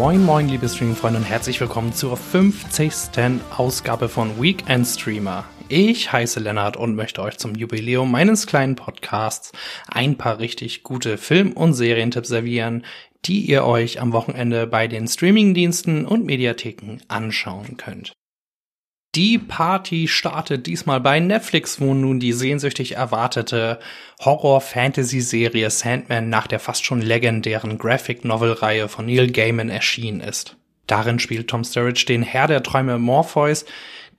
Moin moin liebe Streaming-Freunde und herzlich willkommen zur 50. Ausgabe von Weekend Streamer. Ich heiße Lennart und möchte euch zum Jubiläum meines kleinen Podcasts ein paar richtig gute Film- und Serientipps servieren, die ihr euch am Wochenende bei den Streamingdiensten und Mediatheken anschauen könnt. Die Party startet diesmal bei Netflix, wo nun die sehnsüchtig erwartete Horror-Fantasy-Serie Sandman nach der fast schon legendären Graphic-Novel-Reihe von Neil Gaiman erschienen ist. Darin spielt Tom Sturridge den Herr der Träume Morpheus,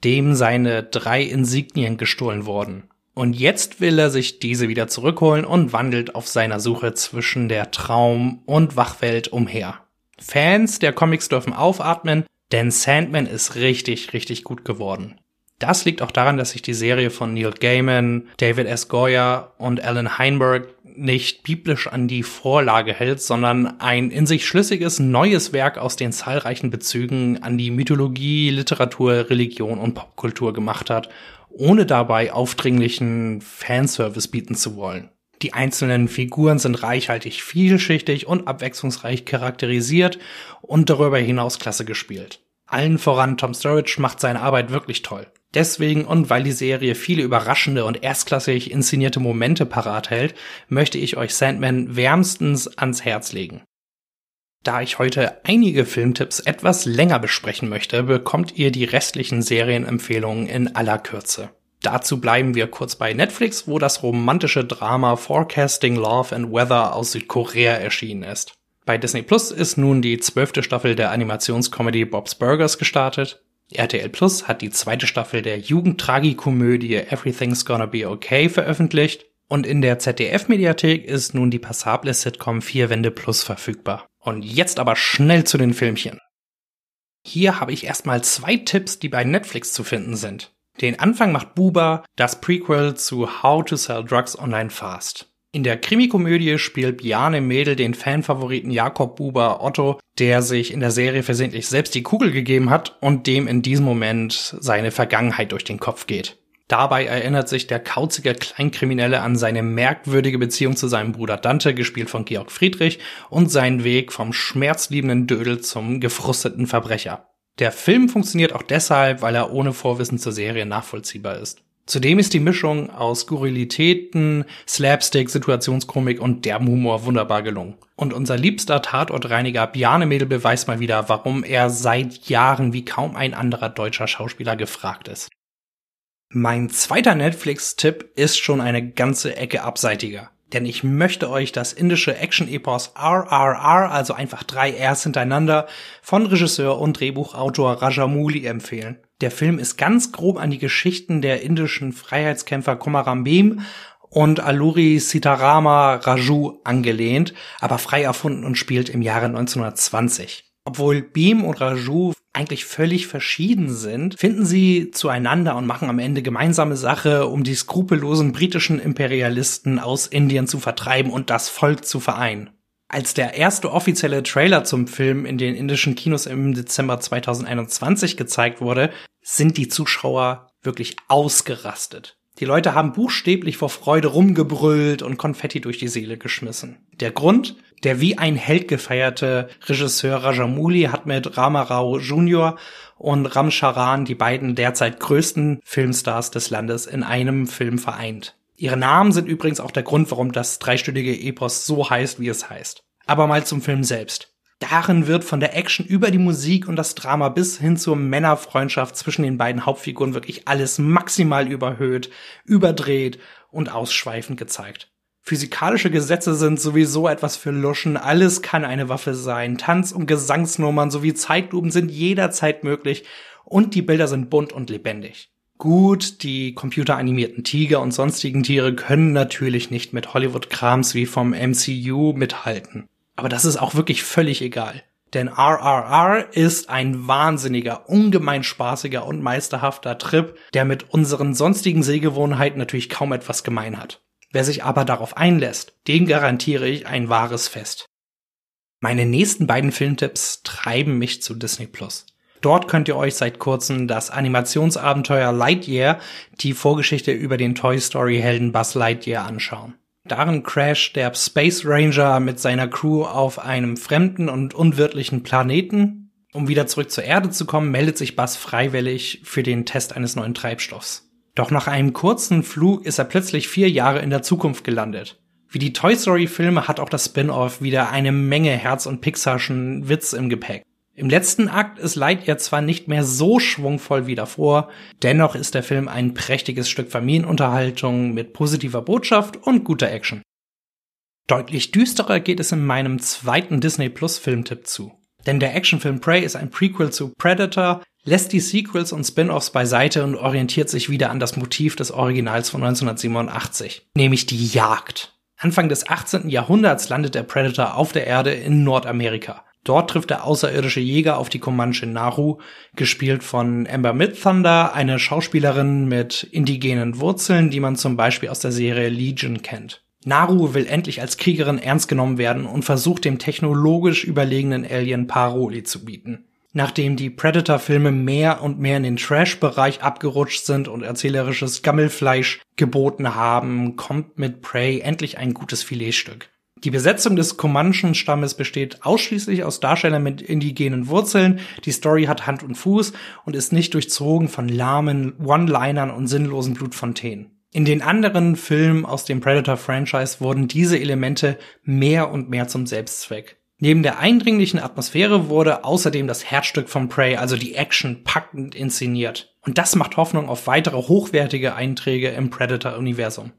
dem seine drei Insignien gestohlen wurden. Und jetzt will er sich diese wieder zurückholen und wandelt auf seiner Suche zwischen der Traum- und Wachwelt umher. Fans der Comics dürfen aufatmen, denn Sandman ist richtig, richtig gut geworden. Das liegt auch daran, dass sich die Serie von Neil Gaiman, David S. Goyer und Alan Heinberg nicht biblisch an die Vorlage hält, sondern ein in sich schlüssiges neues Werk aus den zahlreichen Bezügen an die Mythologie, Literatur, Religion und Popkultur gemacht hat, ohne dabei aufdringlichen Fanservice bieten zu wollen. Die einzelnen Figuren sind reichhaltig vielschichtig und abwechslungsreich charakterisiert und darüber hinaus klasse gespielt. Allen voran Tom Sturridge macht seine Arbeit wirklich toll. Deswegen und weil die Serie viele überraschende und erstklassig inszenierte Momente parat hält, möchte ich euch Sandman wärmstens ans Herz legen. Da ich heute einige Filmtipps etwas länger besprechen möchte, bekommt ihr die restlichen Serienempfehlungen in aller Kürze. Dazu bleiben wir kurz bei Netflix, wo das romantische Drama Forecasting Love and Weather aus Südkorea erschienen ist. Bei Disney Plus ist nun die zwölfte Staffel der Animationscomedy Bob's Burgers gestartet. RTL Plus hat die zweite Staffel der Jugendtragikomödie Everything's Gonna Be Okay veröffentlicht. Und in der ZDF-Mediathek ist nun die passable Sitcom Vier Wände Plus verfügbar. Und jetzt aber schnell zu den Filmchen. Hier habe ich erstmal zwei Tipps, die bei Netflix zu finden sind. Den Anfang macht Buba, das Prequel zu How to Sell Drugs Online Fast. In der Krimikomödie spielt Bjarne Mädel den Fanfavoriten Jakob Buber Otto, der sich in der Serie versehentlich selbst die Kugel gegeben hat und dem in diesem Moment seine Vergangenheit durch den Kopf geht. Dabei erinnert sich der kauzige Kleinkriminelle an seine merkwürdige Beziehung zu seinem Bruder Dante, gespielt von Georg Friedrich, und seinen Weg vom schmerzliebenden Dödel zum gefrusteten Verbrecher. Der Film funktioniert auch deshalb, weil er ohne Vorwissen zur Serie nachvollziehbar ist. Zudem ist die Mischung aus Skurrilitäten, Slapstick, Situationskomik und derben Humor wunderbar gelungen. Und unser liebster Tatortreiniger Bjarne Mädel beweist mal wieder, warum er seit Jahren wie kaum ein anderer deutscher Schauspieler gefragt ist. Mein zweiter Netflix-Tipp ist schon eine ganze Ecke abseitiger denn ich möchte euch das indische Action-Epos RRR, also einfach drei Rs hintereinander, von Regisseur und Drehbuchautor Rajamouli empfehlen. Der Film ist ganz grob an die Geschichten der indischen Freiheitskämpfer Komaram Bhim und Aluri Sitarama Raju angelehnt, aber frei erfunden und spielt im Jahre 1920. Obwohl Beam und Raju eigentlich völlig verschieden sind, finden sie zueinander und machen am Ende gemeinsame Sache, um die skrupellosen britischen Imperialisten aus Indien zu vertreiben und das Volk zu vereinen. Als der erste offizielle Trailer zum Film in den indischen Kinos im Dezember 2021 gezeigt wurde, sind die Zuschauer wirklich ausgerastet. Die Leute haben buchstäblich vor Freude rumgebrüllt und Konfetti durch die Seele geschmissen. Der Grund? Der wie ein Held gefeierte Regisseur Rajamouli hat mit Rama Rao Jr. und Ram Charan die beiden derzeit größten Filmstars des Landes in einem Film vereint. Ihre Namen sind übrigens auch der Grund, warum das dreistündige Epos so heißt, wie es heißt. Aber mal zum Film selbst. Darin wird von der Action über die Musik und das Drama bis hin zur Männerfreundschaft zwischen den beiden Hauptfiguren wirklich alles maximal überhöht, überdreht und ausschweifend gezeigt. Physikalische Gesetze sind sowieso etwas für Luschen, alles kann eine Waffe sein, Tanz- und Gesangsnummern sowie Zeitlupen sind jederzeit möglich und die Bilder sind bunt und lebendig. Gut, die computeranimierten Tiger und sonstigen Tiere können natürlich nicht mit Hollywood-Krams wie vom MCU mithalten. Aber das ist auch wirklich völlig egal. Denn RRR ist ein wahnsinniger, ungemein spaßiger und meisterhafter Trip, der mit unseren sonstigen Sehgewohnheiten natürlich kaum etwas gemein hat. Wer sich aber darauf einlässt, dem garantiere ich ein wahres Fest. Meine nächsten beiden Filmtipps treiben mich zu Disney Plus. Dort könnt ihr euch seit kurzem das Animationsabenteuer Lightyear, die Vorgeschichte über den Toy Story Helden Buzz Lightyear anschauen. Darin crasht der Space Ranger mit seiner Crew auf einem fremden und unwirtlichen Planeten. Um wieder zurück zur Erde zu kommen, meldet sich Buzz freiwillig für den Test eines neuen Treibstoffs. Doch nach einem kurzen Flug ist er plötzlich vier Jahre in der Zukunft gelandet. Wie die Toy Story Filme hat auch das Spin-off wieder eine Menge Herz- und Pixarschen Witz im Gepäck. Im letzten Akt ist Lightyear zwar nicht mehr so schwungvoll wie davor, dennoch ist der Film ein prächtiges Stück Familienunterhaltung mit positiver Botschaft und guter Action. Deutlich düsterer geht es in meinem zweiten Disney Plus Filmtipp zu. Denn der Actionfilm Prey ist ein Prequel zu Predator, lässt die Sequels und Spin-offs beiseite und orientiert sich wieder an das Motiv des Originals von 1987, nämlich die Jagd. Anfang des 18. Jahrhunderts landet der Predator auf der Erde in Nordamerika. Dort trifft der außerirdische Jäger auf die Comanche Naru, gespielt von Amber Midthunder, eine Schauspielerin mit indigenen Wurzeln, die man zum Beispiel aus der Serie Legion kennt. Naru will endlich als Kriegerin ernst genommen werden und versucht dem technologisch überlegenen Alien Paroli zu bieten. Nachdem die Predator-Filme mehr und mehr in den Trash-Bereich abgerutscht sind und erzählerisches Gammelfleisch geboten haben, kommt mit Prey endlich ein gutes Filetstück. Die Besetzung des Comanchen-Stammes besteht ausschließlich aus Darstellern mit indigenen Wurzeln. Die Story hat Hand und Fuß und ist nicht durchzogen von lahmen One-Linern und sinnlosen Blutfontänen. In den anderen Filmen aus dem Predator-Franchise wurden diese Elemente mehr und mehr zum Selbstzweck. Neben der eindringlichen Atmosphäre wurde außerdem das Herzstück von Prey, also die Action, packend inszeniert. Und das macht Hoffnung auf weitere hochwertige Einträge im Predator-Universum.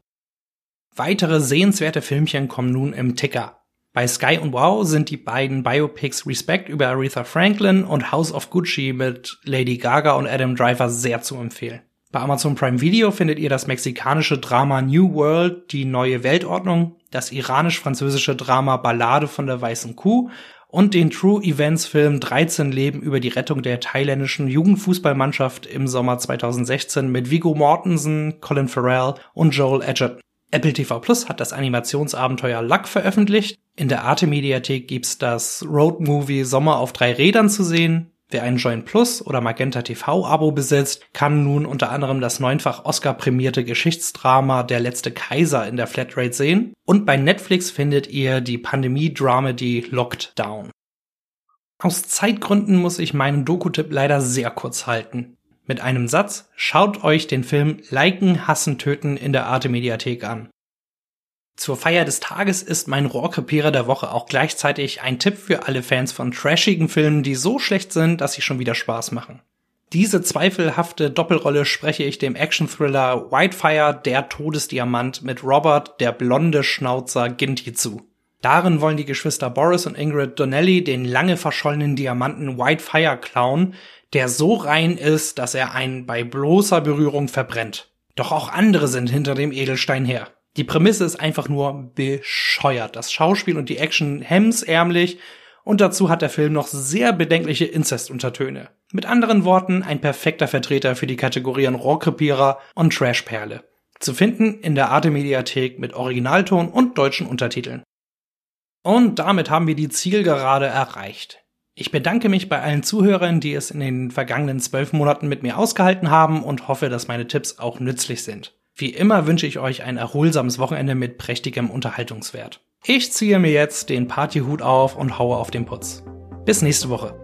Weitere sehenswerte Filmchen kommen nun im Ticker. Bei Sky und Wow sind die beiden Biopics Respect über Aretha Franklin und House of Gucci mit Lady Gaga und Adam Driver sehr zu empfehlen. Bei Amazon Prime Video findet ihr das mexikanische Drama New World, die neue Weltordnung, das iranisch-französische Drama Ballade von der weißen Kuh und den True Events Film 13 Leben über die Rettung der thailändischen Jugendfußballmannschaft im Sommer 2016 mit Viggo Mortensen, Colin Farrell und Joel Edgerton. Apple TV Plus hat das Animationsabenteuer Luck veröffentlicht. In der Arte Mediathek gibt's das Road Movie Sommer auf drei Rädern zu sehen. Wer ein Join Plus oder Magenta TV Abo besitzt, kann nun unter anderem das neunfach Oscar prämierte Geschichtsdrama Der letzte Kaiser in der Flatrate sehen. Und bei Netflix findet ihr die Pandemie-Dramedy Locked Down. Aus Zeitgründen muss ich meinen Doku-Tipp leider sehr kurz halten mit einem Satz, schaut euch den Film Liken, Hassen, Töten in der Arte Mediathek an. Zur Feier des Tages ist mein Rohrkrepierer der Woche auch gleichzeitig ein Tipp für alle Fans von trashigen Filmen, die so schlecht sind, dass sie schon wieder Spaß machen. Diese zweifelhafte Doppelrolle spreche ich dem Action-Thriller Whitefire, der Todesdiamant mit Robert, der blonde Schnauzer Ginty zu. Darin wollen die Geschwister Boris und Ingrid Donnelly den lange verschollenen Diamanten Whitefire klauen, der so rein ist, dass er einen bei bloßer Berührung verbrennt. Doch auch andere sind hinter dem Edelstein her. Die Prämisse ist einfach nur bescheuert. Das Schauspiel und die Action hemmsärmlich und dazu hat der Film noch sehr bedenkliche Inzestuntertöne. Mit anderen Worten, ein perfekter Vertreter für die Kategorien Rohrkrepierer und Trashperle. Zu finden in der Arte Mediathek mit Originalton und deutschen Untertiteln. Und damit haben wir die Zielgerade erreicht. Ich bedanke mich bei allen Zuhörern, die es in den vergangenen zwölf Monaten mit mir ausgehalten haben und hoffe, dass meine Tipps auch nützlich sind. Wie immer wünsche ich euch ein erholsames Wochenende mit prächtigem Unterhaltungswert. Ich ziehe mir jetzt den Partyhut auf und haue auf den Putz. Bis nächste Woche.